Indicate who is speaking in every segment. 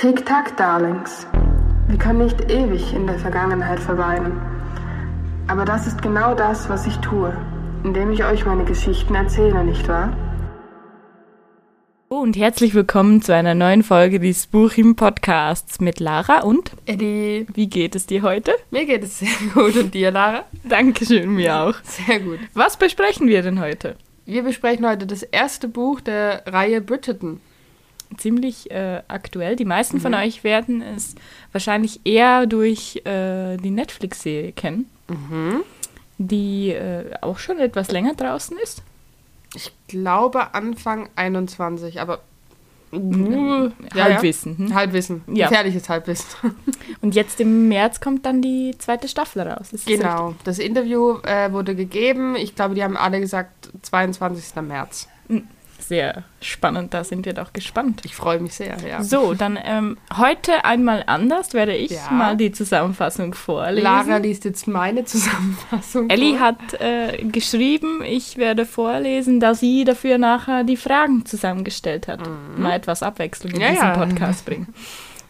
Speaker 1: Tick-Tack, Darlings. Wir können nicht ewig in der Vergangenheit verweilen. Aber das ist genau das, was ich tue, indem ich euch meine Geschichten erzähle, nicht wahr?
Speaker 2: und herzlich willkommen zu einer neuen Folge des Buchim Podcasts mit Lara und
Speaker 3: Eddie.
Speaker 2: Wie geht es dir heute?
Speaker 3: Mir geht es sehr gut und dir, Lara?
Speaker 2: Dankeschön, mir auch.
Speaker 3: Sehr gut.
Speaker 2: Was besprechen wir denn heute?
Speaker 3: Wir besprechen heute das erste Buch der Reihe Bridgerton.
Speaker 2: Ziemlich äh, aktuell. Die meisten mhm. von euch werden es wahrscheinlich eher durch äh, die Netflix-Serie kennen,
Speaker 3: mhm.
Speaker 2: die äh, auch schon etwas länger draußen ist.
Speaker 3: Ich glaube Anfang 21, aber
Speaker 2: uh, Halbwissen.
Speaker 3: Hm? Halbwissen. Ja. Gefährliches Halbwissen.
Speaker 2: Und jetzt im März kommt dann die zweite Staffel raus.
Speaker 3: Ist genau. Das, das Interview äh, wurde gegeben. Ich glaube, die haben alle gesagt 22. März.
Speaker 2: Mhm sehr spannend. Da sind wir doch gespannt.
Speaker 3: Ich freue mich sehr, ja.
Speaker 2: So, dann ähm, heute einmal anders werde ich ja. mal die Zusammenfassung vorlesen.
Speaker 3: Lara liest jetzt meine Zusammenfassung.
Speaker 2: Ellie vor. hat äh, geschrieben, ich werde vorlesen, da sie dafür nachher die Fragen zusammengestellt hat. Mhm. Mal etwas Abwechslung in ja, diesen Podcast bringen.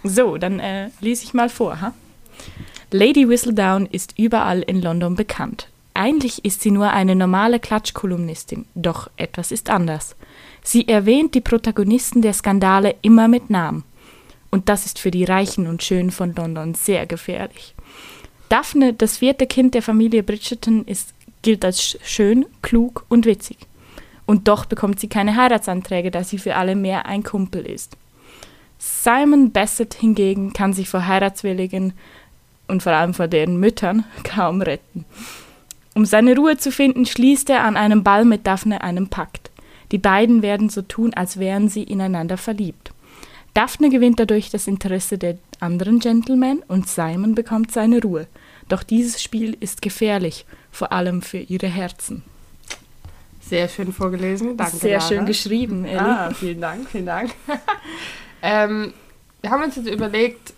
Speaker 2: So, dann äh, lese ich mal vor. Ha? Lady Whistledown ist überall in London bekannt. Eigentlich ist sie nur eine normale Klatschkolumnistin, doch etwas ist anders. Sie erwähnt die Protagonisten der Skandale immer mit Namen. Und das ist für die Reichen und Schönen von London sehr gefährlich. Daphne, das vierte Kind der Familie Bridgerton, ist, gilt als schön, klug und witzig. Und doch bekommt sie keine Heiratsanträge, da sie für alle mehr ein Kumpel ist. Simon Bassett hingegen kann sich vor Heiratswilligen und vor allem vor deren Müttern kaum retten. Um seine Ruhe zu finden, schließt er an einem Ball mit Daphne einen Pakt. Die beiden werden so tun, als wären sie ineinander verliebt. Daphne gewinnt dadurch das Interesse der anderen Gentlemen und Simon bekommt seine Ruhe. Doch dieses Spiel ist gefährlich, vor allem für ihre Herzen.
Speaker 3: Sehr schön vorgelesen, danke.
Speaker 2: Sehr Lara. schön geschrieben, Ellie.
Speaker 3: Ah, vielen Dank, vielen Dank. ähm, wir haben uns jetzt überlegt,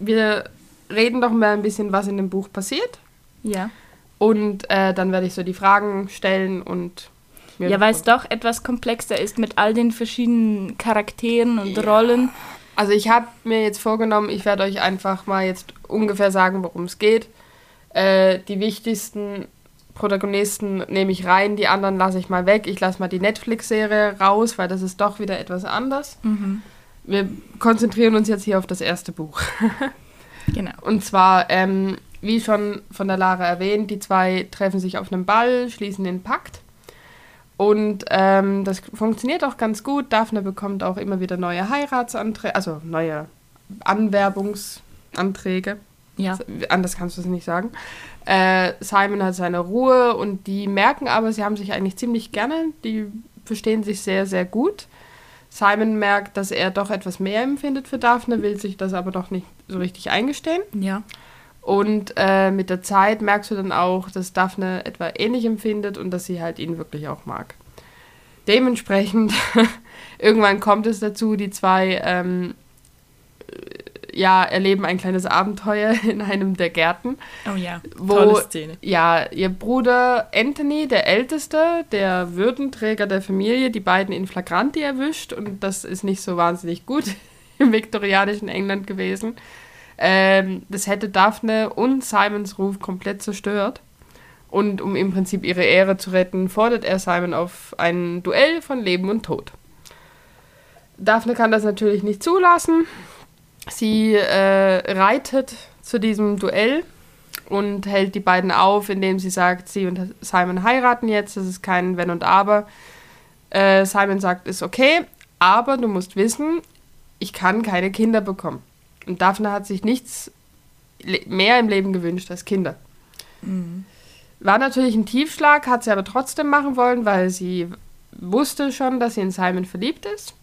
Speaker 3: wir reden doch mal ein bisschen, was in dem Buch passiert.
Speaker 2: Ja.
Speaker 3: Und äh, dann werde ich so die Fragen stellen und
Speaker 2: ja, weil es doch etwas komplexer ist mit all den verschiedenen Charakteren und ja. Rollen.
Speaker 3: Also ich habe mir jetzt vorgenommen, ich werde euch einfach mal jetzt ungefähr sagen, worum es geht. Äh, die wichtigsten Protagonisten nehme ich rein, die anderen lasse ich mal weg. Ich lasse mal die Netflix-Serie raus, weil das ist doch wieder etwas anders.
Speaker 2: Mhm.
Speaker 3: Wir konzentrieren uns jetzt hier auf das erste Buch.
Speaker 2: genau.
Speaker 3: Und zwar, ähm, wie schon von der Lara erwähnt, die zwei treffen sich auf einem Ball, schließen den Pakt. Und ähm, das funktioniert auch ganz gut. Daphne bekommt auch immer wieder neue Heiratsanträge, also neue Anwerbungsanträge.
Speaker 2: Ja.
Speaker 3: Anders kannst du es nicht sagen. Äh, Simon hat seine Ruhe und die merken aber, sie haben sich eigentlich ziemlich gerne. Die verstehen sich sehr, sehr gut. Simon merkt, dass er doch etwas mehr empfindet für Daphne, will sich das aber doch nicht so richtig eingestehen.
Speaker 2: Ja.
Speaker 3: Und äh, mit der Zeit merkst du dann auch, dass Daphne etwa ähnlich empfindet und dass sie halt ihn wirklich auch mag. Dementsprechend, irgendwann kommt es dazu, die zwei ähm, ja, erleben ein kleines Abenteuer in einem der Gärten.
Speaker 2: Oh ja,
Speaker 3: wo, tolle Szene. Ja, ihr Bruder Anthony, der Älteste, der Würdenträger der Familie, die beiden in Flagranti erwischt und das ist nicht so wahnsinnig gut im viktorianischen England gewesen. Ähm, das hätte Daphne und Simons Ruf komplett zerstört. Und um im Prinzip ihre Ehre zu retten, fordert er Simon auf ein Duell von Leben und Tod. Daphne kann das natürlich nicht zulassen. Sie äh, reitet zu diesem Duell und hält die beiden auf, indem sie sagt, sie und Simon heiraten jetzt, das ist kein Wenn und Aber. Äh, Simon sagt, ist okay, aber du musst wissen, ich kann keine Kinder bekommen. Und Daphne hat sich nichts mehr im Leben gewünscht als Kinder.
Speaker 2: Mhm.
Speaker 3: War natürlich ein Tiefschlag, hat sie aber trotzdem machen wollen, weil sie wusste schon, dass sie in Simon verliebt ist.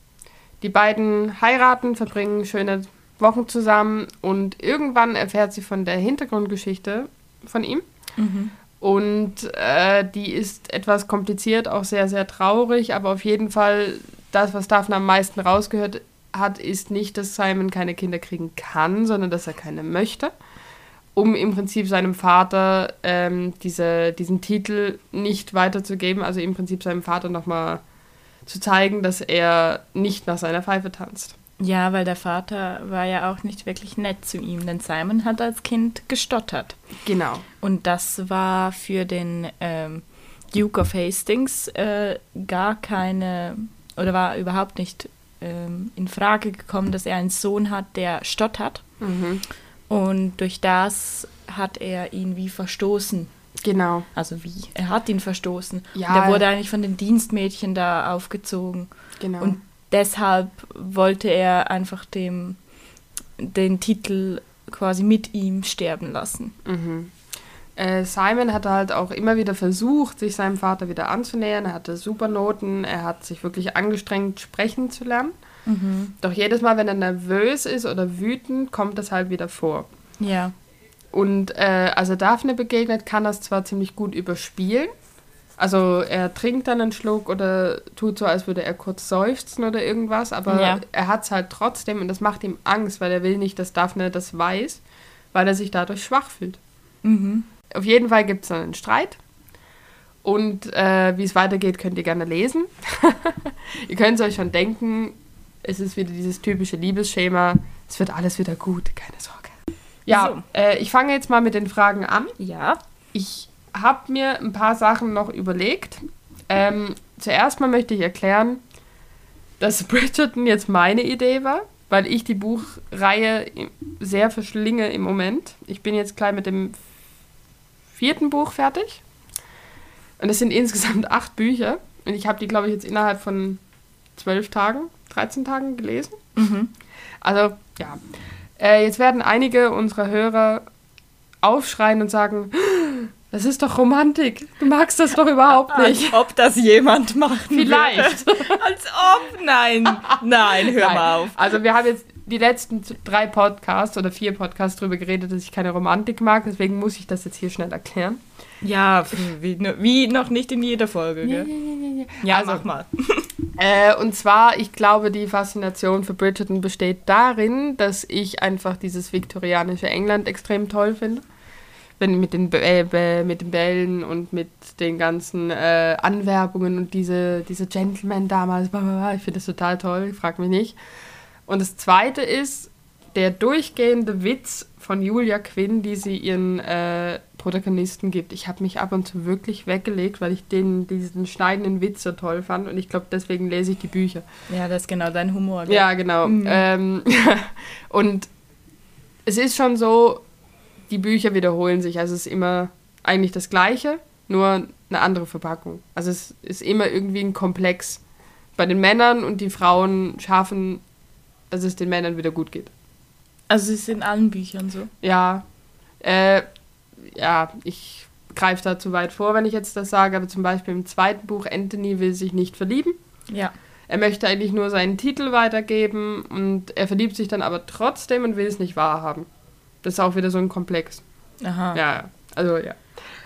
Speaker 3: Die beiden heiraten, verbringen schöne Wochen zusammen und irgendwann erfährt sie von der Hintergrundgeschichte von ihm.
Speaker 2: Mhm.
Speaker 3: Und äh, die ist etwas kompliziert, auch sehr, sehr traurig, aber auf jeden Fall das, was Daphne am meisten rausgehört hat, ist nicht, dass Simon keine Kinder kriegen kann, sondern dass er keine möchte, um im Prinzip seinem Vater ähm, diese, diesen Titel nicht weiterzugeben, also im Prinzip seinem Vater nochmal zu zeigen, dass er nicht nach seiner Pfeife tanzt.
Speaker 2: Ja, weil der Vater war ja auch nicht wirklich nett zu ihm, denn Simon hat als Kind gestottert.
Speaker 3: Genau.
Speaker 2: Und das war für den ähm, Duke of Hastings äh, gar keine, oder war überhaupt nicht ähm, in Frage gekommen, dass er einen Sohn hat, der stottert.
Speaker 3: Mhm.
Speaker 2: Und durch das hat er ihn wie verstoßen.
Speaker 3: Genau.
Speaker 2: Also wie? Er hat ihn verstoßen.
Speaker 3: Ja.
Speaker 2: Und er wurde eigentlich von den Dienstmädchen da aufgezogen.
Speaker 3: Genau.
Speaker 2: Und deshalb wollte er einfach dem den Titel quasi mit ihm sterben lassen.
Speaker 3: Mhm. Äh, Simon hatte halt auch immer wieder versucht, sich seinem Vater wieder anzunähern. Er hatte super Noten, er hat sich wirklich angestrengt, sprechen zu lernen. Doch jedes Mal, wenn er nervös ist oder wütend, kommt das halt wieder vor.
Speaker 2: Ja.
Speaker 3: Und äh, als er Daphne begegnet, kann er es zwar ziemlich gut überspielen. Also er trinkt dann einen Schluck oder tut so, als würde er kurz seufzen oder irgendwas, aber
Speaker 2: Ja.
Speaker 3: er hat es halt trotzdem und das macht ihm Angst, weil er will nicht, dass Daphne das weiß, weil er sich dadurch schwach fühlt.
Speaker 2: Mhm.
Speaker 3: Auf jeden Fall gibt es einen Streit. Und äh, wie es weitergeht, könnt ihr gerne lesen. ihr könnt es euch schon denken, es ist wieder dieses typische Liebesschema. Es wird alles wieder gut, keine Sorge. Ja, äh, ich fange jetzt mal mit den Fragen an.
Speaker 2: Ja.
Speaker 3: Ich habe mir ein paar Sachen noch überlegt. Ähm, zuerst mal möchte ich erklären, dass Bridgerton jetzt meine Idee war, weil ich die Buchreihe sehr verschlinge im Moment. Ich bin jetzt gleich mit dem vierten Buch fertig. Und es sind insgesamt acht Bücher. Und ich habe die, glaube ich, jetzt innerhalb von zwölf Tagen, 13 Tagen gelesen.
Speaker 2: Mhm.
Speaker 3: Also, ja. Äh, jetzt werden einige unserer Hörer aufschreien und sagen, das ist doch Romantik. Du magst das doch überhaupt nicht.
Speaker 2: Als ob das jemand macht.
Speaker 3: Vielleicht.
Speaker 2: Als ob. Nein. Nein, hör
Speaker 3: Nein.
Speaker 2: mal auf.
Speaker 3: Also wir haben jetzt die letzten drei Podcasts oder vier Podcasts darüber geredet, dass ich keine Romantik mag. Deswegen muss ich das jetzt hier schnell erklären.
Speaker 2: Ja, wie, wie noch nicht in jeder Folge, gell? Ja,
Speaker 3: Also-
Speaker 2: mach mal.
Speaker 3: Äh, und zwar, ich glaube, die Faszination für Bridgerton besteht darin, dass ich einfach dieses viktorianische England extrem toll finde. Wenn mit den, äh, mit den Bällen und mit den ganzen äh, Anwerbungen und diese, diese Gentlemen damals, ich finde das total toll, frag mich nicht. Und das zweite ist der durchgehende Witz von Julia Quinn, die sie ihren äh, Protagonisten gibt. Ich habe mich ab und zu wirklich weggelegt, weil ich den, diesen schneidenden Witz so toll fand und ich glaube, deswegen lese ich die Bücher.
Speaker 2: Ja, das ist genau dein Humor, gell?
Speaker 3: Ja, genau.
Speaker 2: Mhm.
Speaker 3: Ähm, und es ist schon so, die Bücher wiederholen sich. Also es ist immer eigentlich das Gleiche, nur eine andere Verpackung. Also es ist immer irgendwie ein Komplex bei den Männern und die Frauen schaffen, dass es den Männern wieder gut geht.
Speaker 2: Also es ist in allen Büchern so.
Speaker 3: Ja, äh, ja, ich greife da zu weit vor, wenn ich jetzt das sage, aber zum Beispiel im zweiten Buch, Anthony will sich nicht verlieben.
Speaker 2: Ja.
Speaker 3: Er möchte eigentlich nur seinen Titel weitergeben und er verliebt sich dann aber trotzdem und will es nicht wahrhaben. Das ist auch wieder so ein Komplex.
Speaker 2: Aha.
Speaker 3: Ja, ja. also ja.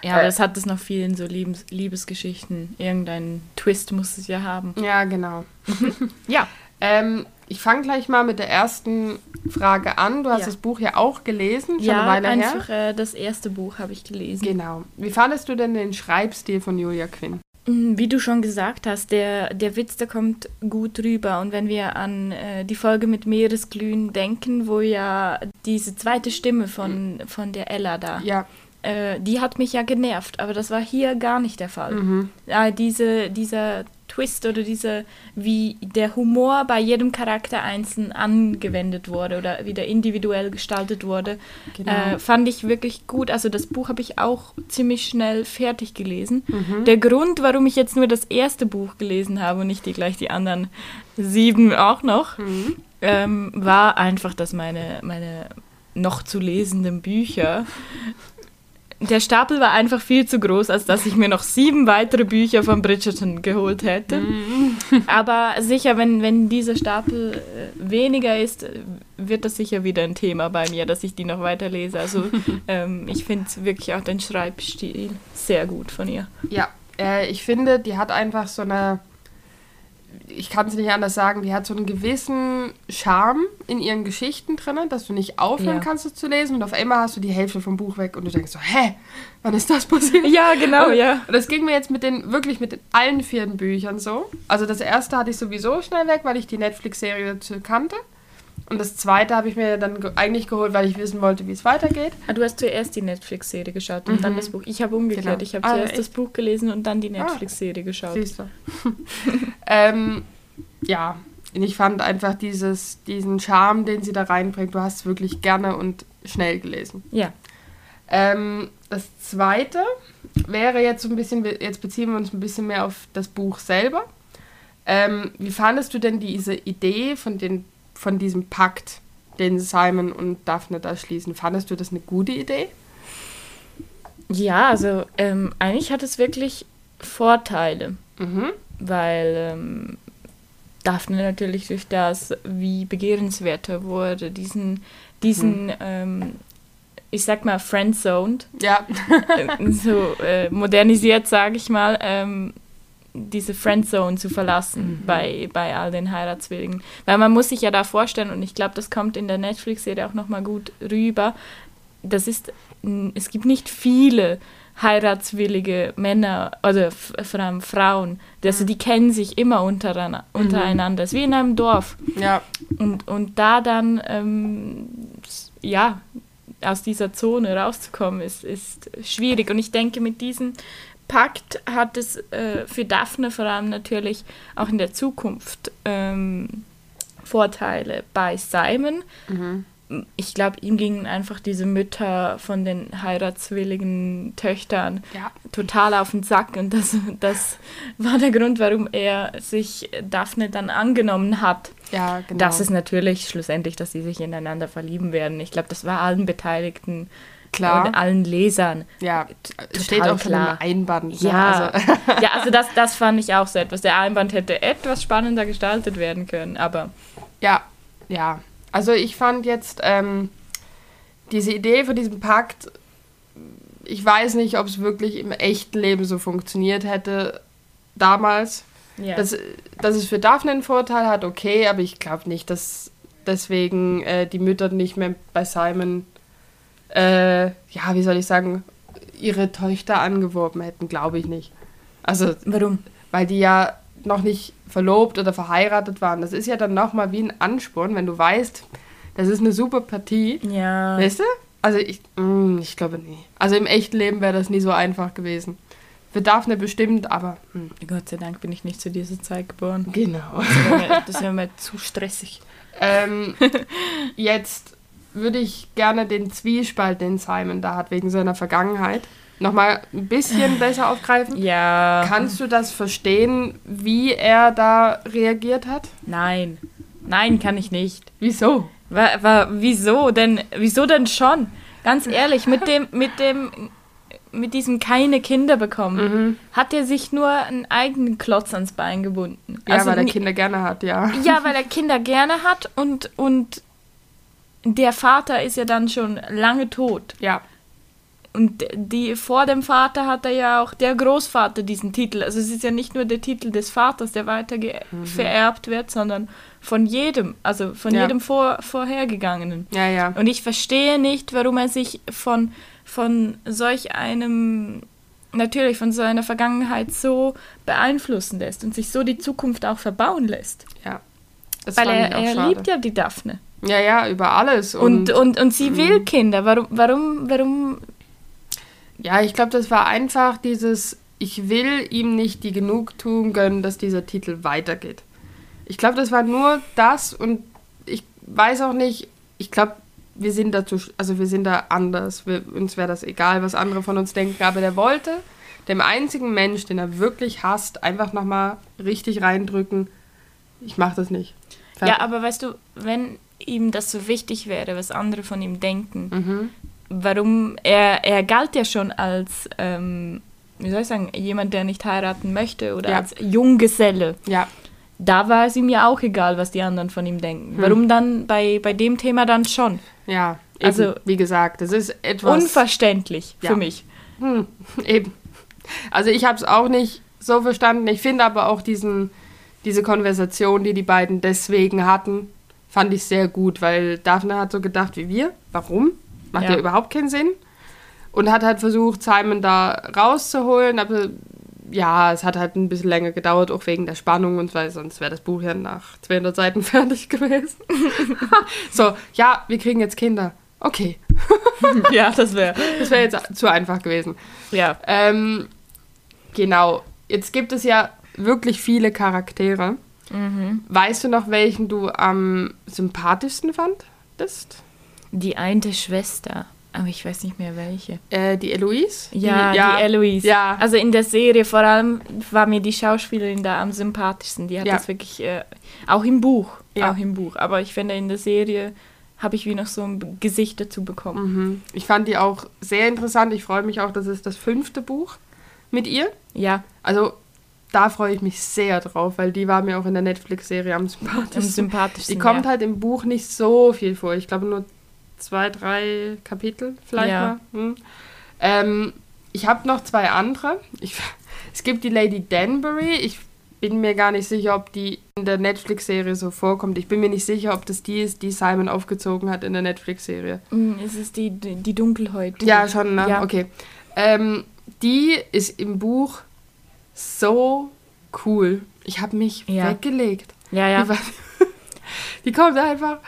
Speaker 2: Ja, aber
Speaker 3: Äh.
Speaker 2: das hat es noch viel in so Liebes Liebesgeschichten. Irgendeinen Twist muss es ja haben.
Speaker 3: Ja, genau.
Speaker 2: Ja.
Speaker 3: Ähm, ich fange gleich mal mit der ersten Frage an. Du hast
Speaker 2: Ja.
Speaker 3: das Buch ja auch gelesen, schon
Speaker 2: ja,
Speaker 3: eine Weile
Speaker 2: einfach
Speaker 3: her.
Speaker 2: äh, das erste Buch habe ich gelesen.
Speaker 3: Genau. Wie fandest du denn den Schreibstil von Julia Quinn?
Speaker 2: Mm, Wie du schon gesagt hast, der, der Witz, der kommt gut rüber. Und wenn wir an äh, die Folge mit Meeresglühen denken, wo ja diese zweite Stimme von, von der Ella da,
Speaker 3: Ja.
Speaker 2: äh, die hat mich ja genervt, aber das war hier gar nicht der Fall.
Speaker 3: Mhm.
Speaker 2: Ja, diese, dieser Twist oder diese, wie der Humor bei jedem Charakter einzeln angewendet wurde oder wieder individuell gestaltet wurde,
Speaker 3: Genau.
Speaker 2: äh, fand ich wirklich gut. Also das Buch habe ich auch ziemlich schnell fertig gelesen.
Speaker 3: Mhm.
Speaker 2: Der Grund, warum ich jetzt nur das erste Buch gelesen habe und nicht die, gleich die anderen sieben auch noch,
Speaker 3: Mhm.
Speaker 2: ähm, war einfach, dass meine, meine noch zu lesenden Bücher der Stapel war einfach viel zu groß, als dass ich mir noch sieben weitere Bücher von Bridgerton geholt hätte. Aber sicher, wenn, wenn dieser Stapel äh, weniger ist, wird das sicher wieder ein Thema bei mir, dass ich die noch weiterlese. Also ähm, ich finde wirklich auch den Schreibstil sehr gut von ihr.
Speaker 3: Ja, äh, ich finde, die hat einfach so eine, ich kann es nicht anders sagen, die hat so einen gewissen Charme in ihren Geschichten drin, dass du nicht aufhören
Speaker 2: Ja.
Speaker 3: kannst, es zu lesen und auf einmal hast du die Hälfte vom Buch weg und du denkst so, hä, wann ist das passiert?
Speaker 2: Ja, genau,
Speaker 3: und,
Speaker 2: ja.
Speaker 3: Und das ging mir jetzt mit den, wirklich mit den allen vier Büchern so. Also das erste hatte ich sowieso schnell weg, weil ich die Netflix-Serie dazu kannte. Und das zweite habe ich mir dann ge eigentlich geholt, weil ich wissen wollte, wie es weitergeht.
Speaker 2: Ah, du hast zuerst die Netflix-Serie geschaut und mhm. dann das Buch. Ich habe umgekehrt. Genau. Ich habe ah, zuerst echt? das Buch gelesen und dann die ah. Netflix-Serie geschaut. Siehst du.
Speaker 3: ähm, ja, und ich fand einfach dieses, diesen Charme, den sie da reinbringt, du hast es wirklich gerne und schnell gelesen.
Speaker 2: Ja.
Speaker 3: Ähm, das zweite wäre jetzt so ein bisschen, jetzt beziehen wir uns ein bisschen mehr auf das Buch selber. Ähm, wie fandest du denn diese Idee von, den, von diesem Pakt, den Simon und Daphne da schließen? Fandest du das eine gute Idee?
Speaker 2: Ja, also ähm, eigentlich hat es wirklich Vorteile, mhm. weil ähm, Daphne natürlich durch das, wie begehrenswerter wurde, diesen, diesen mhm. ähm, ich sag mal, friendzoned.
Speaker 3: Ja.
Speaker 2: so äh, modernisiert, sage ich mal, ähm, diese Friendzone zu verlassen mhm. bei, bei all den Heiratswilligen. Weil man muss sich ja da vorstellen, und ich glaube, das kommt in der Netflix-Serie auch nochmal gut rüber, das ist, es gibt nicht viele heiratswillige Männer oder vor allem Frauen. Also die kennen sich immer untereinander. Mhm. untereinander. Es ist wie in einem Dorf.
Speaker 3: Ja.
Speaker 2: Und, und da dann, ähm, ja, aus dieser Zone rauszukommen, ist, ist schwierig. Und ich denke, mit diesem Pakt hat es äh, für Daphne vor allem natürlich auch in der Zukunft ähm, Vorteile bei Simon. Mhm ich glaube, ihm gingen einfach diese Mütter von den heiratswilligen Töchtern ja. total auf den Sack. Und das, das war der Grund, warum er sich Daphne dann angenommen hat.
Speaker 3: Ja, genau.
Speaker 2: Das ist natürlich schlussendlich, dass sie sich ineinander verlieben werden. Ich glaube, das war allen Beteiligten
Speaker 3: klar.
Speaker 2: und allen Lesern.
Speaker 3: Ja, total steht auch klar. Einband.
Speaker 2: Ne? Ja, also. ja also das, das fand ich auch so etwas. Der Einband hätte etwas spannender gestaltet werden können, aber...
Speaker 3: Ja, ja, also ich fand jetzt ähm, diese Idee von diesem Pakt, ich weiß nicht, ob es wirklich im echten Leben so funktioniert hätte damals. Ja. Dass, dass es für Daphne einen Vorteil hat, okay, aber ich glaube nicht, dass deswegen äh, die Mütter nicht mehr bei Simon, äh, ja, wie soll ich sagen, ihre Töchter angeworben hätten, glaube ich nicht. Also,
Speaker 2: warum?
Speaker 3: Weil die ja noch nicht verlobt oder verheiratet waren. Das ist ja dann nochmal wie ein Ansporn, wenn du weißt, das ist eine super Partie.
Speaker 2: Ja.
Speaker 3: Weißt du? Also ich, mh, mm, ich glaube nie. Also im echten Leben wäre das nie so einfach gewesen. Für Daphne bestimmt, aber. Mh.
Speaker 2: Hm. Gott sei Dank bin ich nicht zu dieser Zeit geboren.
Speaker 3: Genau.
Speaker 2: Das wäre mir, mir zu stressig.
Speaker 3: Ähm, jetzt würde ich gerne den Zwiespalt, den Simon da hat, wegen seiner Vergangenheit, nochmal ein bisschen besser aufgreifen?
Speaker 2: Ja.
Speaker 3: Kannst du das verstehen, wie er da reagiert hat?
Speaker 2: Nein. Nein, kann ich nicht.
Speaker 3: Wieso?
Speaker 2: War, wieso denn? Wieso denn schon? Ganz ehrlich, mit dem, mit dem, mit diesem keine Kinder bekommen, mhm. hat er sich nur einen eigenen Klotz ans Bein gebunden.
Speaker 3: Ja, also, weil er Kinder gerne hat, ja.
Speaker 2: Ja, weil er Kinder gerne hat und, und der Vater ist ja dann schon lange tot.
Speaker 3: Ja.
Speaker 2: Und die, vor dem Vater hat er ja auch der Großvater diesen Titel. Also es ist ja nicht nur der Titel des Vaters, der weiter mhm. vererbt wird, sondern von jedem, also von ja. jedem vor, vorhergegangenen.
Speaker 3: Ja, ja.
Speaker 2: Und ich verstehe nicht, warum er sich von, von solch einem, natürlich von so einer Vergangenheit so beeinflussen lässt und sich so die Zukunft auch verbauen lässt.
Speaker 3: Ja.
Speaker 2: Das Weil er, er liebt ja die Daphne.
Speaker 3: Ja, ja, über alles.
Speaker 2: Und, und, und, und sie will mhm. Kinder. Warum, warum, warum
Speaker 3: ja, ich glaube, das war einfach dieses, ich will ihm nicht die Genugtuung gönnen, dass dieser Titel weitergeht. Ich glaube, das war nur das und ich weiß auch nicht, ich glaube, wir sind dazu, also wir sind da anders. Wir, uns wäre das egal, was andere von uns denken, aber der wollte dem einzigen Mensch, den er wirklich hasst, einfach nochmal richtig reindrücken, ich mache das nicht.
Speaker 2: Ja, aber weißt du, wenn ihm das so wichtig wäre, was andere von ihm denken, mhm warum er, er galt ja schon als, ähm, wie soll ich sagen, jemand, der nicht heiraten möchte oder ja. als Junggeselle.
Speaker 3: Ja.
Speaker 2: Da war es ihm ja auch egal, was die anderen von ihm denken. Hm. Warum dann bei, bei dem Thema dann schon?
Speaker 3: Ja, eben, also wie gesagt, das ist etwas
Speaker 2: unverständlich ja. für mich.
Speaker 3: Hm, eben. Also ich habe es auch nicht so verstanden. Ich finde aber auch diesen, diese Konversation, die die beiden deswegen hatten, fand ich sehr gut, weil Daphne hat so gedacht wie wir. Warum? Macht ja. ja überhaupt keinen Sinn. Und hat halt versucht, Simon da rauszuholen, aber ja, es hat halt ein bisschen länger gedauert, auch wegen der Spannung und weil sonst wäre das Buch ja nach 200 Seiten fertig gewesen. so, ja, wir kriegen jetzt Kinder. Okay.
Speaker 2: ja, das wäre
Speaker 3: das wär jetzt zu einfach gewesen.
Speaker 2: Ja.
Speaker 3: Ähm, genau. Jetzt gibt es ja wirklich viele Charaktere. Mhm. Weißt du noch, welchen du am sympathischsten fandest?
Speaker 2: Die eine Schwester. Aber ich weiß nicht mehr welche.
Speaker 3: Äh, die Eloise?
Speaker 2: Ja, die, ja, die Eloise. Ja. Also in der Serie vor allem war mir die Schauspielerin da am sympathischsten. Die hat ja. das wirklich, äh, auch im Buch, ja. auch im Buch. Aber ich finde in der Serie habe ich wie noch so ein Gesicht dazu bekommen.
Speaker 3: Mhm. Ich fand die auch sehr interessant. Ich freue mich auch, das ist das fünfte Buch mit ihr.
Speaker 2: Ja.
Speaker 3: Also da freue ich mich sehr drauf, weil die war mir auch in der Netflix-Serie am sympathischsten. Am
Speaker 2: sympathischsten
Speaker 3: die kommt ja. halt im Buch nicht so viel vor. Ich glaube nur zwei, drei Kapitel vielleicht ja. mal. Hm. Ähm, ich habe noch zwei andere. Ich, es gibt die Lady Danbury. Ich bin mir gar nicht sicher, ob die in der Netflix-Serie so vorkommt. Ich bin mir nicht sicher, ob das die ist, die Simon aufgezogen hat in der Netflix-Serie.
Speaker 2: Mm, ist es die, die Dunkelhäutige?
Speaker 3: Ja, schon, ne? Ja. Okay. Ähm, die ist im Buch so cool. Ich habe mich ja. weggelegt.
Speaker 2: Ja, ja.
Speaker 3: Die, war, die kommt einfach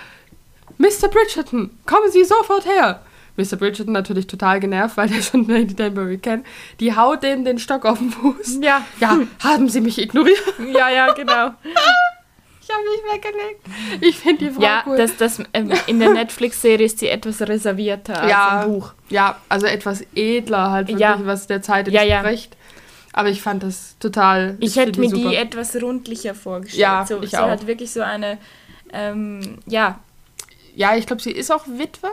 Speaker 3: Mr. Bridgerton, kommen Sie sofort her. Mr. Bridgerton natürlich total genervt, weil er schon Lady Danbury kennt. Die haut dem den Stock auf den Fuß.
Speaker 2: Ja.
Speaker 3: Ja, haben Sie mich ignoriert?
Speaker 2: Ja, ja, genau.
Speaker 3: ich habe mich weggelegt. Ich finde die Frau
Speaker 2: ja,
Speaker 3: cool.
Speaker 2: Das, das, ähm, in der Netflix-Serie ist sie etwas reservierter ja, als im Buch.
Speaker 3: Ja, also etwas edler halt wirklich, ja. was der Zeit entspricht. Ja, ja. Aber ich fand das total.
Speaker 2: Ich, ich hätte mir die, die etwas rundlicher vorgestellt. Ja, so, ich sie auch. hat wirklich so eine, ähm, ja,
Speaker 3: ja, ich glaube, sie ist auch Witwe.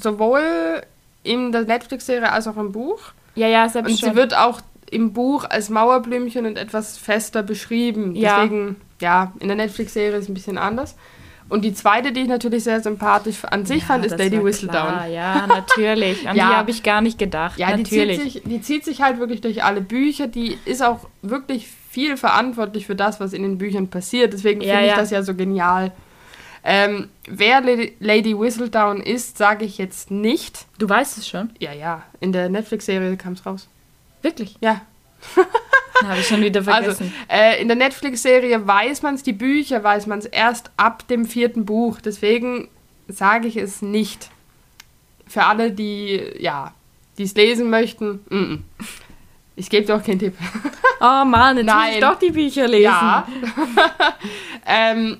Speaker 3: Sowohl in der Netflix-Serie als auch im Buch.
Speaker 2: Ja, ja, selbst
Speaker 3: Und schon. sie wird auch im Buch als Mauerblümchen und etwas fester beschrieben. Ja. Deswegen, ja, in der Netflix-Serie ist es ein bisschen anders. Und die zweite, die ich natürlich sehr sympathisch an sich ja, fand, ist Lady Whistledown.
Speaker 2: Ja, natürlich. An ja. die habe ich gar nicht gedacht.
Speaker 3: Ja,
Speaker 2: natürlich.
Speaker 3: Die, zieht sich, die zieht sich halt wirklich durch alle Bücher. Die ist auch wirklich viel verantwortlich für das, was in den Büchern passiert. Deswegen ja, finde ich das ja so genial. Ähm, wer Lady Whistledown ist, sage ich jetzt nicht.
Speaker 2: Du weißt es schon?
Speaker 3: Ja, ja. In der Netflix-Serie kam es raus.
Speaker 2: Wirklich?
Speaker 3: Ja.
Speaker 2: Habe ich schon wieder also, vergessen.
Speaker 3: Also, äh, in der Netflix-Serie weiß man es, die Bücher weiß man es erst ab dem vierten Buch. Deswegen sage ich es nicht. Für alle, die ja, es lesen möchten, mm -mm. ich gebe doch keinen Tipp.
Speaker 2: Oh Mann, jetzt Nein. ich doch die Bücher lesen.
Speaker 3: Ja. ähm,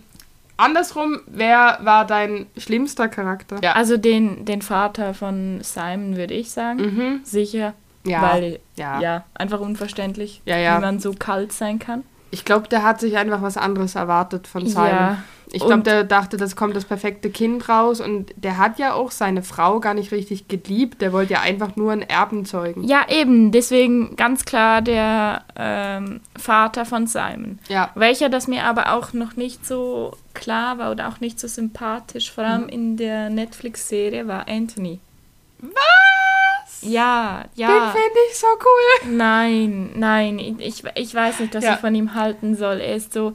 Speaker 3: Andersrum, wer war dein schlimmster Charakter?
Speaker 2: Ja. Also den, den Vater von Simon, würde ich sagen. Mhm. Sicher. Ja. Weil, ja. ja, einfach unverständlich, ja, ja. wie man so kalt sein kann.
Speaker 3: Ich glaube, der hat sich einfach was anderes erwartet von Simon. Ja. Ich glaube, der dachte, das kommt das perfekte Kind raus und der hat ja auch seine Frau gar nicht richtig geliebt. Der wollte ja einfach nur einen Erben zeugen.
Speaker 2: Ja, eben. Deswegen ganz klar der ähm, Vater von Simon.
Speaker 3: Ja.
Speaker 2: Welcher das mir aber auch noch nicht so klar war oder auch nicht so sympathisch, vor allem mhm. in der Netflix-Serie, war Anthony.
Speaker 3: Was?
Speaker 2: Ja, ja.
Speaker 3: Den finde ich so cool.
Speaker 2: Nein, nein. Ich, ich weiß nicht, was ja. ich von ihm halten soll. Er ist so.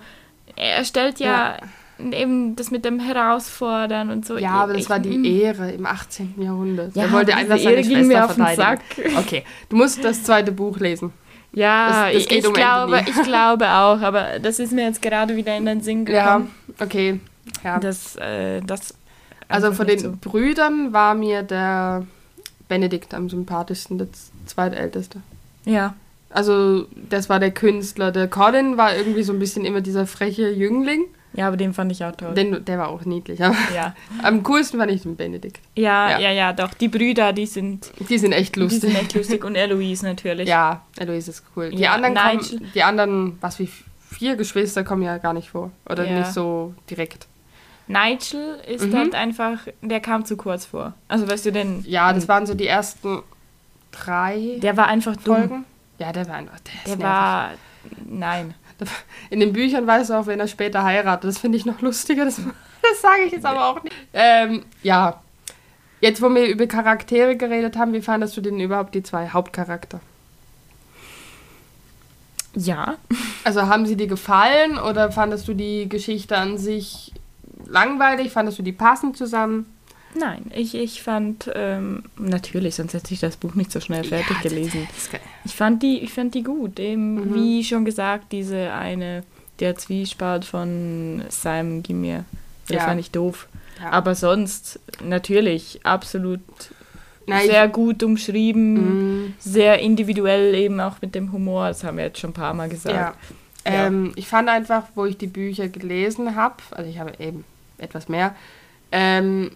Speaker 2: Er stellt ja, ja eben das mit dem Herausfordern und so.
Speaker 3: Ja, aber das ich, war die mm. Ehre im 18. Jahrhundert.
Speaker 2: Ja, er wollte einfach seine Ehre Schwester mir auf den Sack.
Speaker 3: Okay, du musst das zweite Buch lesen.
Speaker 2: Ja, das, das ich, um glaube, ich glaube auch, aber das ist mir jetzt gerade wieder in den Sinn gekommen.
Speaker 3: Ja, okay. Ja.
Speaker 2: Das, äh, das
Speaker 3: also von den so. Brüdern war mir der Benedikt am sympathischsten, der zweitälteste.
Speaker 2: Ja.
Speaker 3: Also das war der Künstler. Der Colin war irgendwie so ein bisschen immer dieser freche Jüngling.
Speaker 2: Ja, aber den fand ich auch toll.
Speaker 3: Den, der war auch niedlich. Aber ja. Am coolsten fand ich den Benedikt.
Speaker 2: Ja, ja, ja, ja, doch. Die Brüder, die sind.
Speaker 3: Die sind echt lustig.
Speaker 2: Die sind echt lustig. Und Eloise natürlich.
Speaker 3: Ja, Eloise ist cool. Die ja, anderen kommen, die anderen, was wie vier Geschwister kommen ja gar nicht vor. Oder nicht so direkt.
Speaker 2: Nigel ist mhm. halt einfach, der kam zu kurz vor. Also weißt du denn.
Speaker 3: Ja, das waren so die ersten drei.
Speaker 2: Der war einfach Folgen. dumm.
Speaker 3: Ja, der war einfach.
Speaker 2: Der, der war. Nein.
Speaker 3: In den Büchern weißt du auch, wenn er später heiratet. Das finde ich noch lustiger. Das, das sage ich jetzt aber auch nicht. Ähm, ja. Jetzt, wo wir über Charaktere geredet haben, wie fandest du denn überhaupt die zwei Hauptcharakter?
Speaker 2: Ja.
Speaker 3: Also haben sie dir gefallen oder fandest du die Geschichte an sich langweilig? Fandest du die passend zusammen?
Speaker 2: Nein, ich, ich fand, ähm, natürlich, sonst hätte ich das Buch nicht so schnell fertig ja, gelesen. Ich fand die, ich fand die gut. Eben, mhm. wie schon gesagt, diese eine, der Zwiespalt von Simon Gimir. Das ja. fand ich doof. Ja. Aber sonst, natürlich, absolut Nein, sehr gut umschrieben, mm. sehr individuell eben auch mit dem Humor, das haben wir jetzt schon ein paar Mal gesagt. Ja.
Speaker 3: Ähm, ich fand einfach, wo ich die Bücher gelesen habe, also ich habe eben etwas mehr, ähm,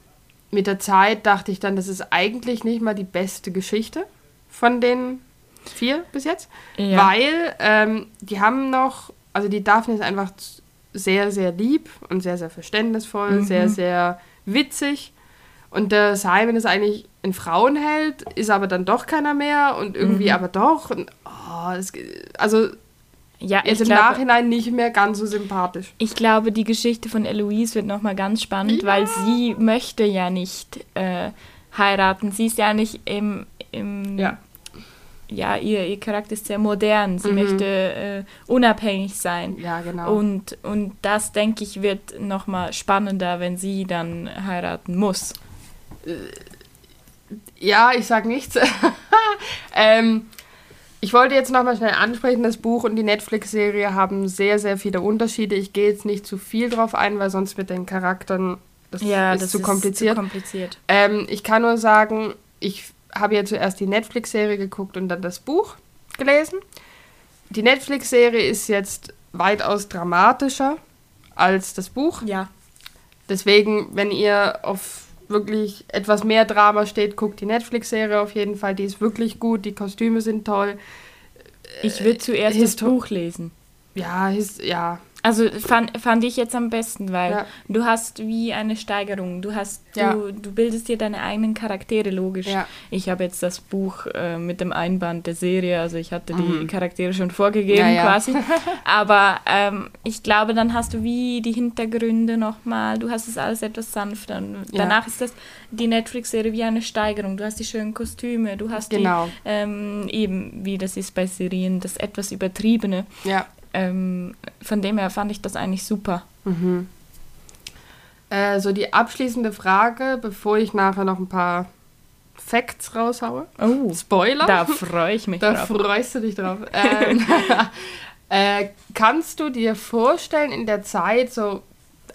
Speaker 3: mit der Zeit dachte ich dann, das ist eigentlich nicht mal die beste Geschichte von den vier bis jetzt, ja. weil ähm, die haben noch, also die Daphne ist einfach sehr, sehr lieb und sehr, sehr verständnisvoll, mhm. sehr, sehr witzig. Und der Simon ist eigentlich ein Frauenheld, ist aber dann doch keiner mehr und irgendwie mhm. aber doch. Und, oh, das, also ja, jetzt im glaube, Nachhinein nicht mehr ganz so sympathisch.
Speaker 2: Ich glaube, die Geschichte von Eloise wird nochmal ganz spannend, ja. weil sie möchte ja nicht äh, heiraten. Sie ist ja nicht im, im ja. ja, ihr, ihr Charakter ist sehr modern. Sie mhm. möchte äh, unabhängig sein.
Speaker 3: Ja, genau.
Speaker 2: Und, und das, denke ich, wird nochmal spannender, wenn sie dann heiraten muss. Äh,
Speaker 3: ja, ich sag nichts. ähm, ich wollte jetzt nochmal schnell ansprechen, das Buch und die Netflix-Serie haben sehr, sehr viele Unterschiede. Ich gehe jetzt nicht zu viel drauf ein, weil sonst mit den Charakteren das ja, ist das zu kompliziert. Ist zu kompliziert. Ähm, ich kann nur sagen, ich habe ja zuerst die Netflix-Serie geguckt und dann das Buch gelesen. Die Netflix-Serie ist jetzt weitaus dramatischer als das Buch.
Speaker 2: Ja.
Speaker 3: Deswegen, wenn ihr auf wirklich etwas mehr Drama steht, guckt die Netflix-Serie auf jeden Fall. Die ist wirklich gut, die Kostüme sind toll.
Speaker 2: Ich würde zuerst Histo das Buch lesen.
Speaker 3: Ja, his, ja,
Speaker 2: also fand, fand ich jetzt am besten, weil ja. du hast wie eine Steigerung. Du hast, ja. du, du bildest dir deine eigenen Charaktere logisch. Ja. Ich habe jetzt das Buch äh, mit dem Einband der Serie, also ich hatte mhm. die Charaktere schon vorgegeben quasi. Aber ähm, ich glaube, dann hast du wie die Hintergründe nochmal, du hast es alles etwas sanfter. Danach ist das die Netflix-Serie wie eine Steigerung. Du hast die schönen Kostüme, du hast genau. die, ähm, eben, wie das ist bei Serien, das etwas Übertriebene.
Speaker 3: Ja
Speaker 2: ähm, von dem her fand ich das eigentlich super.
Speaker 3: Mhm. Äh, so die abschließende Frage, bevor ich nachher noch ein paar Facts raushaue.
Speaker 2: Oh,
Speaker 3: Spoiler.
Speaker 2: Da freue ich mich
Speaker 3: da drauf. Da freust du dich drauf. ähm, äh, kannst du dir vorstellen, in der Zeit so,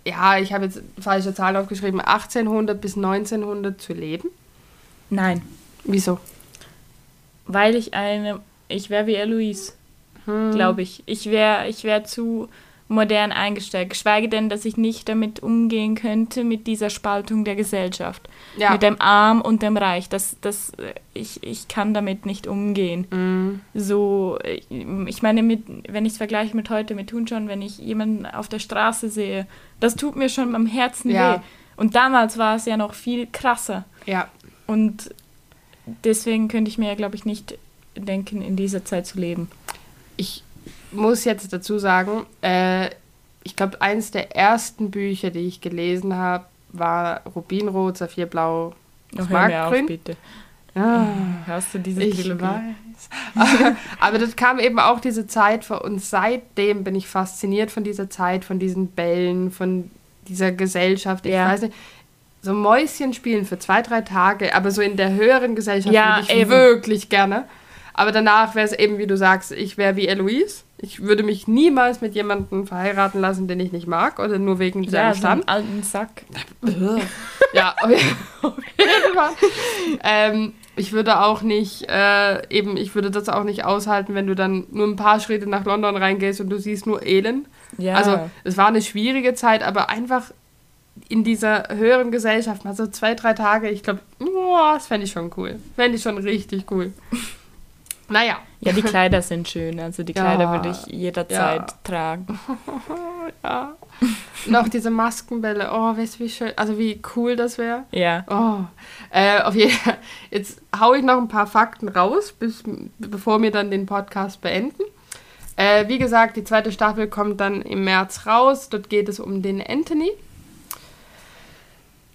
Speaker 3: ja, ich habe jetzt falsche Zahlen aufgeschrieben, 1800 bis 1900 zu leben?
Speaker 2: Nein.
Speaker 3: Wieso?
Speaker 2: Weil ich eine, ich wäre wie Eloise hm. glaube ich. Ich wäre ich wär zu modern eingestellt, geschweige denn, dass ich nicht damit umgehen könnte, mit dieser Spaltung der Gesellschaft. Ja. Mit dem Arm und dem Reich. Das, das, ich, ich kann damit nicht umgehen.
Speaker 3: Mm.
Speaker 2: So, ich meine, mit, wenn ich es vergleiche mit heute, mit tun schon, wenn ich jemanden auf der Straße sehe, das tut mir schon am Herzen ja. weh. Und damals war es ja noch viel krasser.
Speaker 3: Ja.
Speaker 2: Und deswegen könnte ich mir, glaube ich, nicht denken, in dieser Zeit zu leben
Speaker 3: ich muss jetzt dazu sagen, äh, ich glaube, eines der ersten Bücher, die ich gelesen habe, war Rubinrot, Saphirblau,
Speaker 2: Markgrün. bitte.
Speaker 3: Ah,
Speaker 2: Hast du diese
Speaker 3: Trilogie? Weiß. Aber das kam eben auch diese Zeit vor und seitdem bin ich fasziniert von dieser Zeit, von diesen Bällen, von dieser Gesellschaft. Ich ja. weiß nicht, so Mäuschen spielen für zwei, drei Tage, aber so in der höheren Gesellschaft ja, würde ich eben. wirklich gerne. Aber danach wäre es eben, wie du sagst, ich wäre wie Eloise. Ich würde mich niemals mit jemandem verheiraten lassen, den ich nicht mag oder nur wegen
Speaker 2: seinem ja, Stand. So alten Sack.
Speaker 3: ja, auf jeden Fall. ähm, ich würde auch nicht, äh, eben, ich würde das auch nicht aushalten, wenn du dann nur ein paar Schritte nach London reingehst und du siehst nur Elend. Ja. Also, es war eine schwierige Zeit, aber einfach in dieser höheren Gesellschaft mal so zwei, drei Tage, ich glaube, das fände ich schon cool. Fände ich schon richtig cool. Naja.
Speaker 2: Ja, die Kleider sind schön. Also die Kleider ja, würde ich jederzeit ja. tragen.
Speaker 3: ja. Und auch diese Maskenbälle. Oh, weißt du, wie schön, also wie cool das wäre.
Speaker 2: Ja.
Speaker 3: Oh. Äh, auf jeden Fall. Jetzt haue ich noch ein paar Fakten raus, bis, bevor wir dann den Podcast beenden. Äh, wie gesagt, die zweite Staffel kommt dann im März raus. Dort geht es um den Anthony.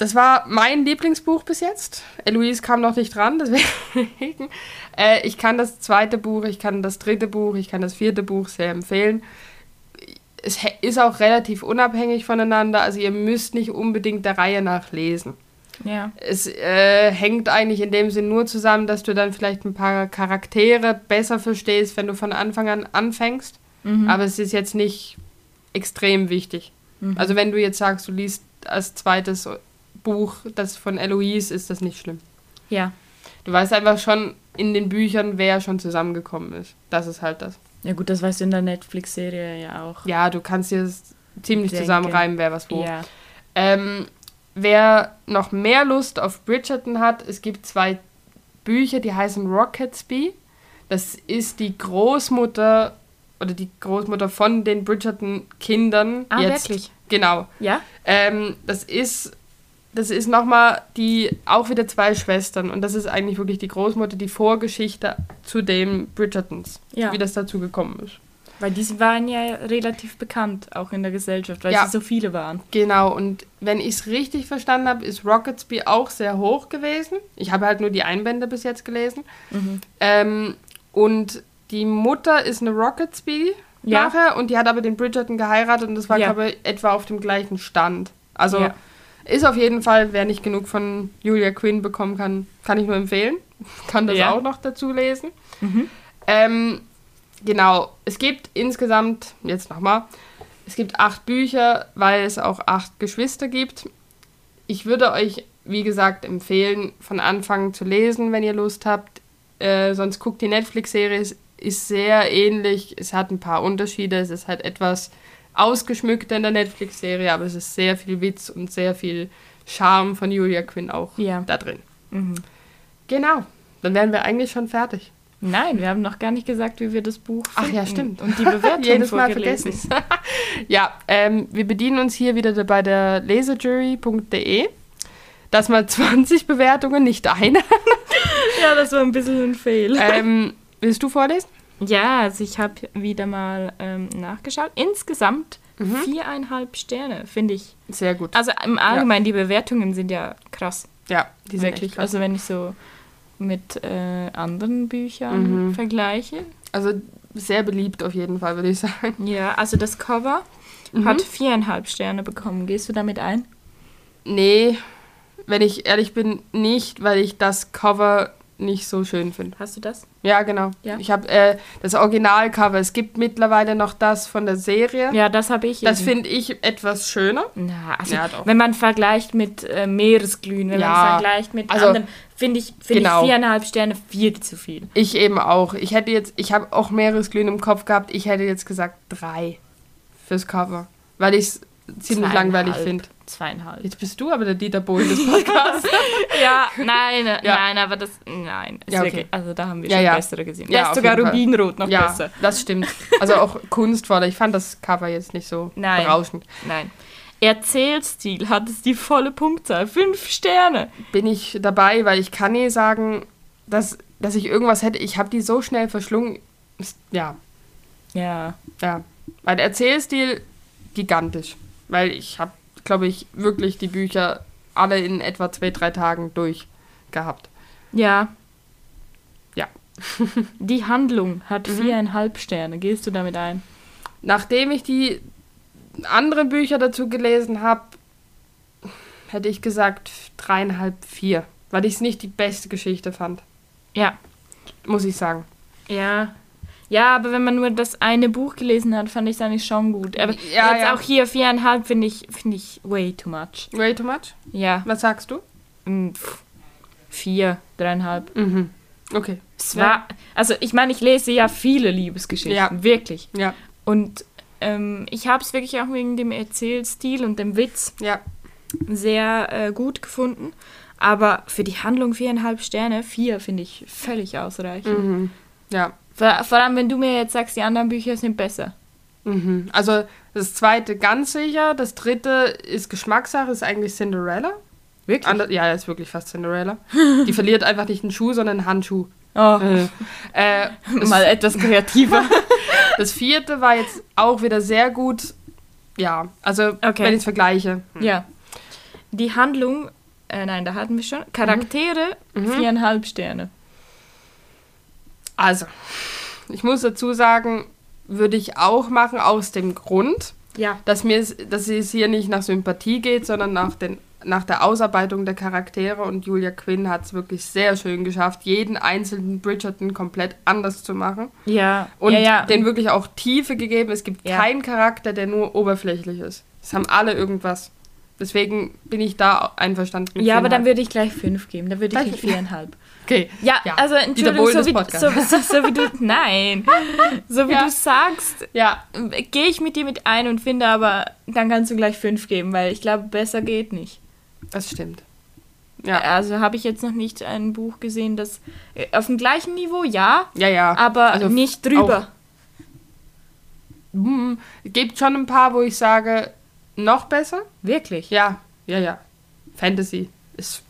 Speaker 3: Das war mein Lieblingsbuch bis jetzt. Eloise kam noch nicht dran, deswegen. Äh, ich kann das zweite Buch, ich kann das dritte Buch, ich kann das vierte Buch sehr empfehlen. Es ist auch relativ unabhängig voneinander, also ihr müsst nicht unbedingt der Reihe nach lesen.
Speaker 2: Ja.
Speaker 3: Es äh, hängt eigentlich in dem Sinn nur zusammen, dass du dann vielleicht ein paar Charaktere besser verstehst, wenn du von Anfang an anfängst.
Speaker 2: Mhm.
Speaker 3: Aber es ist jetzt nicht extrem wichtig.
Speaker 2: Mhm.
Speaker 3: Also wenn du jetzt sagst, du liest als zweites Buch das von Eloise, ist das nicht schlimm.
Speaker 2: Ja.
Speaker 3: Du weißt einfach schon in den Büchern, wer schon zusammengekommen ist. Das ist halt das.
Speaker 2: Ja gut, das weißt du in der Netflix-Serie ja auch.
Speaker 3: Ja, du kannst dir ziemlich
Speaker 2: Denke.
Speaker 3: zusammenreimen, wer was wo.
Speaker 2: Ja.
Speaker 3: Ähm, wer noch mehr Lust auf Bridgerton hat, es gibt zwei Bücher, die heißen Rocketsby. Das ist die Großmutter oder die Großmutter von den Bridgerton-Kindern.
Speaker 2: Ah,
Speaker 3: jetzt.
Speaker 2: wirklich?
Speaker 3: Genau.
Speaker 2: Ja?
Speaker 3: Ähm, das ist, das ist nochmal die, auch wieder zwei Schwestern. Und das ist eigentlich wirklich die Großmutter, die Vorgeschichte zu den Bridgertons.
Speaker 2: Ja.
Speaker 3: Wie das dazu gekommen ist.
Speaker 2: Weil die waren ja relativ bekannt, auch in der Gesellschaft, weil
Speaker 3: Ja.
Speaker 2: sie so viele waren.
Speaker 3: Genau, und wenn ich es richtig verstanden habe, ist Rocketsby auch sehr hoch gewesen. Ich habe halt nur die Einbände bis jetzt gelesen.
Speaker 2: Mhm.
Speaker 3: Ähm, und die Mutter ist eine Rocketsby
Speaker 2: Ja.
Speaker 3: nachher und die hat aber den Bridgerton geheiratet und das war,
Speaker 2: Ja.
Speaker 3: glaube ich, etwa auf dem gleichen Stand. Also
Speaker 2: Ja.
Speaker 3: Ist auf jeden Fall, wer nicht genug von Julia Quinn bekommen kann, kann ich nur empfehlen. Kann das
Speaker 2: Ja.
Speaker 3: auch noch dazu lesen.
Speaker 2: Mhm.
Speaker 3: Ähm, genau, es gibt insgesamt, jetzt nochmal, es gibt acht Bücher, weil es auch acht Geschwister gibt. Ich würde euch, wie gesagt, empfehlen, von Anfang zu lesen, wenn ihr Lust habt. Äh, sonst guckt die Netflix-Serie, ist sehr ähnlich. Es hat ein paar Unterschiede. Es ist halt etwas ausgeschmückter in der Netflix-Serie, aber es ist sehr viel Witz und sehr viel Charme von Julia Quinn auch
Speaker 2: Ja.
Speaker 3: da drin.
Speaker 2: Mhm.
Speaker 3: Genau, dann wären wir eigentlich schon fertig.
Speaker 2: Nein, wir haben noch gar nicht gesagt, wie wir das Buch
Speaker 3: Ach ja,
Speaker 2: finden
Speaker 3: stimmt.
Speaker 2: Und die Bewertung
Speaker 3: Jedes Mal vergessen. ja, ähm, wir bedienen uns hier wieder bei der lesejury.de. Das mal 20 Bewertungen, nicht eine.
Speaker 2: Ja, das war ein bisschen ein Fail.
Speaker 3: ähm, willst du vorlesen?
Speaker 2: Ja, also ich habe wieder mal ähm, nachgeschaut. Insgesamt
Speaker 3: Mhm.
Speaker 2: viereinhalb Sterne, finde ich.
Speaker 3: Sehr gut.
Speaker 2: Also im Allgemeinen, die Bewertungen sind ja krass.
Speaker 3: Ja, die sind
Speaker 2: Wirklich.
Speaker 3: krass.
Speaker 2: Also wenn ich so mit äh, anderen Büchern
Speaker 3: Mhm.
Speaker 2: vergleiche.
Speaker 3: Also sehr beliebt auf jeden Fall, würde ich sagen.
Speaker 2: Ja, also das Cover
Speaker 3: Mhm.
Speaker 2: hat viereinhalb Sterne bekommen. Gehst du damit ein?
Speaker 3: Nee, wenn ich ehrlich bin, nicht, weil ich das Cover nicht so schön finde.
Speaker 2: Hast du das?
Speaker 3: Ja, genau.
Speaker 2: Ja.
Speaker 3: Ich habe äh, das Originalcover. Es gibt mittlerweile noch das von der Serie.
Speaker 2: Ja, das habe ich.
Speaker 3: Das finde ich etwas schöner.
Speaker 2: Na, also
Speaker 3: Ja,
Speaker 2: wenn man vergleicht mit äh, Meeresglühen, wenn
Speaker 3: Ja,
Speaker 2: man vergleicht mit
Speaker 3: also,
Speaker 2: anderen, finde ich, finde
Speaker 3: genau.
Speaker 2: ich viereinhalb Sterne viel zu viel.
Speaker 3: Ich eben auch. Ich hätte jetzt, ich habe auch Meeresglühen im Kopf gehabt. Ich hätte jetzt gesagt drei fürs Cover, weil ich es ziemlich langweilig finde.
Speaker 2: Zweieinhalb.
Speaker 3: Jetzt bist du aber der Dieter Bohlen des Podcasts.
Speaker 2: Ja, nein,
Speaker 3: Ja.
Speaker 2: nein, aber das, nein.
Speaker 3: Ja, okay.
Speaker 2: wirklich, also da haben wir
Speaker 3: Ja,
Speaker 2: schon
Speaker 3: ja.
Speaker 2: bessere gesehen.
Speaker 3: Ja,
Speaker 2: Ja, ist sogar. Rubinrot noch
Speaker 3: ja,
Speaker 2: besser.
Speaker 3: das stimmt. Also auch kunstvoller. Ich fand das Cover jetzt nicht so
Speaker 2: Nein.
Speaker 3: berauschend.
Speaker 2: Nein. Erzählstil hat es die volle Punktzahl. Fünf Sterne.
Speaker 3: Bin ich dabei, weil ich kann nie sagen, dass, dass ich irgendwas hätte. Ich habe die so schnell verschlungen. Ja,
Speaker 2: Ja.
Speaker 3: ja. Mein Erzählstil gigantisch. Weil ich habe, glaube ich, wirklich die Bücher alle in etwa zwei, drei Tagen durch gehabt.
Speaker 2: Ja.
Speaker 3: Ja.
Speaker 2: Die Handlung hat
Speaker 3: Mhm.
Speaker 2: viereinhalb Sterne. Gehst du damit ein?
Speaker 3: Nachdem ich die anderen Bücher dazu gelesen habe, hätte ich gesagt dreieinhalb, vier. Weil ich es nicht die beste Geschichte fand.
Speaker 2: Ja.
Speaker 3: Muss ich sagen.
Speaker 2: Ja. Ja, aber wenn man nur das eine Buch gelesen hat, fand ich es eigentlich schon gut. Aber
Speaker 3: Ja,
Speaker 2: jetzt
Speaker 3: ja.
Speaker 2: auch hier viereinhalb finde ich, finde ich way too much.
Speaker 3: Way too much?
Speaker 2: Ja.
Speaker 3: Was sagst du?
Speaker 2: mm, pff, Vier, dreieinhalb.
Speaker 3: Mhm. Okay.
Speaker 2: Es war, also ich meine, ich lese ja viele Liebesgeschichten,
Speaker 3: Ja.
Speaker 2: wirklich.
Speaker 3: Ja,
Speaker 2: Und ähm, ich habe es wirklich auch wegen dem Erzählstil und dem Witz
Speaker 3: ja.
Speaker 2: sehr äh, gut gefunden. Aber für die Handlung viereinhalb Sterne, vier finde ich völlig ausreichend.
Speaker 3: Mhm. Ja.
Speaker 2: Vor, vor allem, wenn du mir jetzt sagst, die anderen Bücher sind besser.
Speaker 3: Mhm. Also das zweite ganz sicher. Das dritte ist Geschmackssache, ist eigentlich Cinderella.
Speaker 2: Wirklich?
Speaker 3: Ander ja, ist wirklich fast Cinderella. Die verliert einfach nicht einen Schuh, sondern einen Handschuh.
Speaker 2: oh,
Speaker 3: Äh, das,
Speaker 2: mal etwas kreativer.
Speaker 3: das vierte war jetzt auch wieder sehr gut. Ja, also
Speaker 2: Okay.
Speaker 3: wenn ich es vergleiche.
Speaker 2: ja. Die Handlung, äh, nein, da hatten wir schon. Charaktere,
Speaker 3: Mhm.
Speaker 2: viereinhalb Sterne.
Speaker 3: Also, ich muss dazu sagen, würde ich auch machen aus dem Grund, Ja. Dass, mir, dass es hier nicht nach Sympathie geht, sondern nach, den, nach der Ausarbeitung der Charaktere. Und Julia Quinn hat es wirklich sehr schön geschafft, jeden einzelnen Bridgerton komplett anders zu machen.
Speaker 2: Ja.
Speaker 3: Und
Speaker 2: ja, ja.
Speaker 3: den wirklich auch Tiefe gegeben. Es gibt ja. keinen Charakter, der nur oberflächlich ist. Es haben alle irgendwas. Deswegen bin ich da einverstanden.
Speaker 2: ja, aber dann würde ich gleich fünf geben. Dann würde ich viereinhalb.
Speaker 3: Okay.
Speaker 2: Ja, ja. also Entschuldigung, so wie, so, so, so wie, du, nein, so wie ja. du sagst,
Speaker 3: ja.
Speaker 2: gehe ich mit dir mit ein und finde aber, dann kannst du gleich fünf geben, weil ich glaube, besser geht nicht.
Speaker 3: Das stimmt.
Speaker 2: Ja. Also habe ich jetzt noch nicht ein Buch gesehen, das äh, auf dem gleichen Niveau, ja,
Speaker 3: ja, ja.
Speaker 2: aber also nicht drüber.
Speaker 3: Es hm, gibt schon ein paar, wo ich sage, noch besser.
Speaker 2: Wirklich?
Speaker 3: Ja, ja, ja. Fantasy ist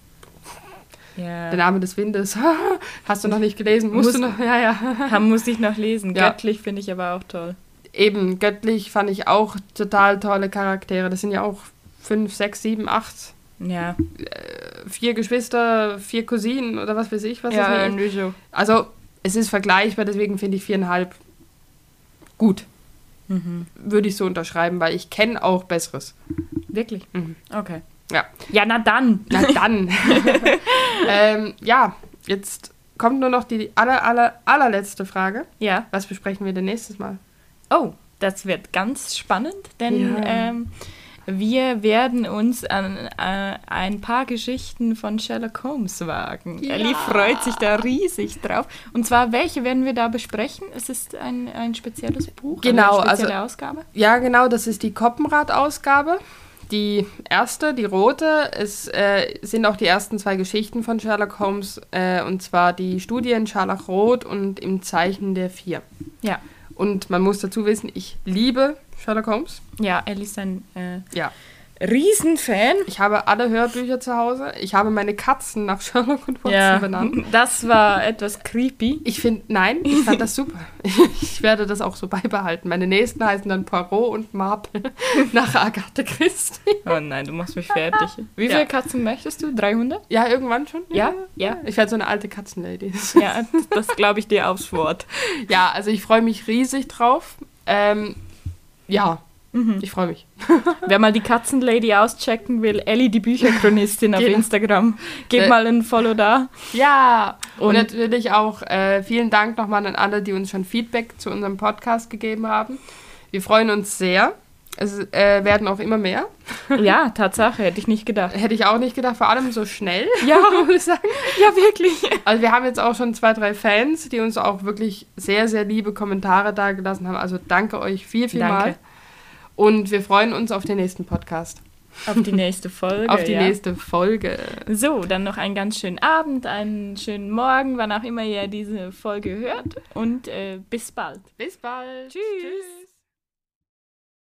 Speaker 2: ja.
Speaker 3: Der Name des Windes. Hast du noch nicht gelesen? Musst muss, du noch? Ja,
Speaker 2: ja. Muss ich noch lesen. Ja. Göttlich finde ich aber auch toll.
Speaker 3: Eben, göttlich fand ich auch total tolle Charaktere. Das sind ja auch fünf, sechs, sieben, acht.
Speaker 2: Ja.
Speaker 3: Äh, vier Geschwister, vier Cousinen oder was weiß ich, was
Speaker 2: ja, ist. So.
Speaker 3: Also, es ist vergleichbar, deswegen finde ich viereinhalb gut.
Speaker 2: Mhm.
Speaker 3: Würde ich so unterschreiben, weil ich kenne auch Besseres.
Speaker 2: Wirklich?
Speaker 3: Mhm.
Speaker 2: Okay.
Speaker 3: Ja.
Speaker 2: Ja, na dann.
Speaker 3: Na dann. ähm, ja, jetzt kommt nur noch die aller, aller, allerletzte Frage.
Speaker 2: Ja.
Speaker 3: Was besprechen wir denn nächstes Mal?
Speaker 2: Oh, das wird ganz spannend, denn ja. ähm, wir werden uns an äh, ein paar Geschichten von Sherlock Holmes wagen. Ja. Ellie freut sich da riesig drauf. Und zwar, welche werden wir da besprechen? Es ist ein, ein spezielles Buch,
Speaker 3: genau,
Speaker 2: eine spezielle
Speaker 3: also,
Speaker 2: Ausgabe?
Speaker 3: Ja, genau, das ist die Koppenrad-Ausgabe die erste, die rote, es äh, sind auch die ersten zwei Geschichten von Sherlock Holmes, äh, und zwar die Studie in Scharlachrot und im Zeichen der Vier.
Speaker 2: Ja.
Speaker 3: Und man muss dazu wissen, ich liebe Sherlock Holmes.
Speaker 2: Ja, er ist ein äh,
Speaker 3: ja.
Speaker 2: Riesenfan.
Speaker 3: Ich habe alle Hörbücher zu Hause. Ich habe meine Katzen nach Sherlock und Watson
Speaker 2: ja,
Speaker 3: benannt.
Speaker 2: Das war etwas creepy.
Speaker 3: Ich finde, nein, ich fand das super. Ich werde das auch so beibehalten. Meine nächsten heißen dann Poirot und Marple nach Agatha Christie.
Speaker 2: Oh nein, du machst mich fertig. Wie viele ja. Katzen möchtest du? 300?
Speaker 3: Ja, irgendwann schon.
Speaker 2: Ja, ja.
Speaker 3: Ich werde so eine alte Katzenlady.
Speaker 2: Ja, das glaube ich dir aufs Wort.
Speaker 3: Ja, also ich freue mich riesig drauf. Ähm, ja, Mhm. Ich freue mich.
Speaker 2: Wer mal die Katzenlady auschecken will, Ellie, die Bücherchronistin auf genau. Instagram. Gebt äh, mal ein Follow da.
Speaker 3: Ja, und, und natürlich auch äh, vielen Dank nochmal an alle, die uns schon Feedback zu unserem Podcast gegeben haben. Wir freuen uns sehr. Es äh, werden auch immer mehr.
Speaker 2: Ja, Tatsache, hätte ich nicht gedacht.
Speaker 3: Hätte ich auch nicht gedacht, vor allem so schnell.
Speaker 2: Ja, muss ich sagen. Ja, wirklich.
Speaker 3: Also wir haben jetzt auch schon zwei, drei Fans, die uns auch wirklich sehr, sehr liebe Kommentare dagelassen haben. Also danke euch viel, viel
Speaker 2: danke.
Speaker 3: mal. Und wir freuen uns auf den nächsten Podcast.
Speaker 2: Auf die nächste Folge.
Speaker 3: auf die
Speaker 2: ja.
Speaker 3: nächste Folge.
Speaker 2: So, dann noch einen ganz schönen Abend, einen schönen Morgen, wann auch immer ihr diese Folge hört. Und äh, bis bald.
Speaker 3: Bis bald.
Speaker 2: Tschüss. Tschüss.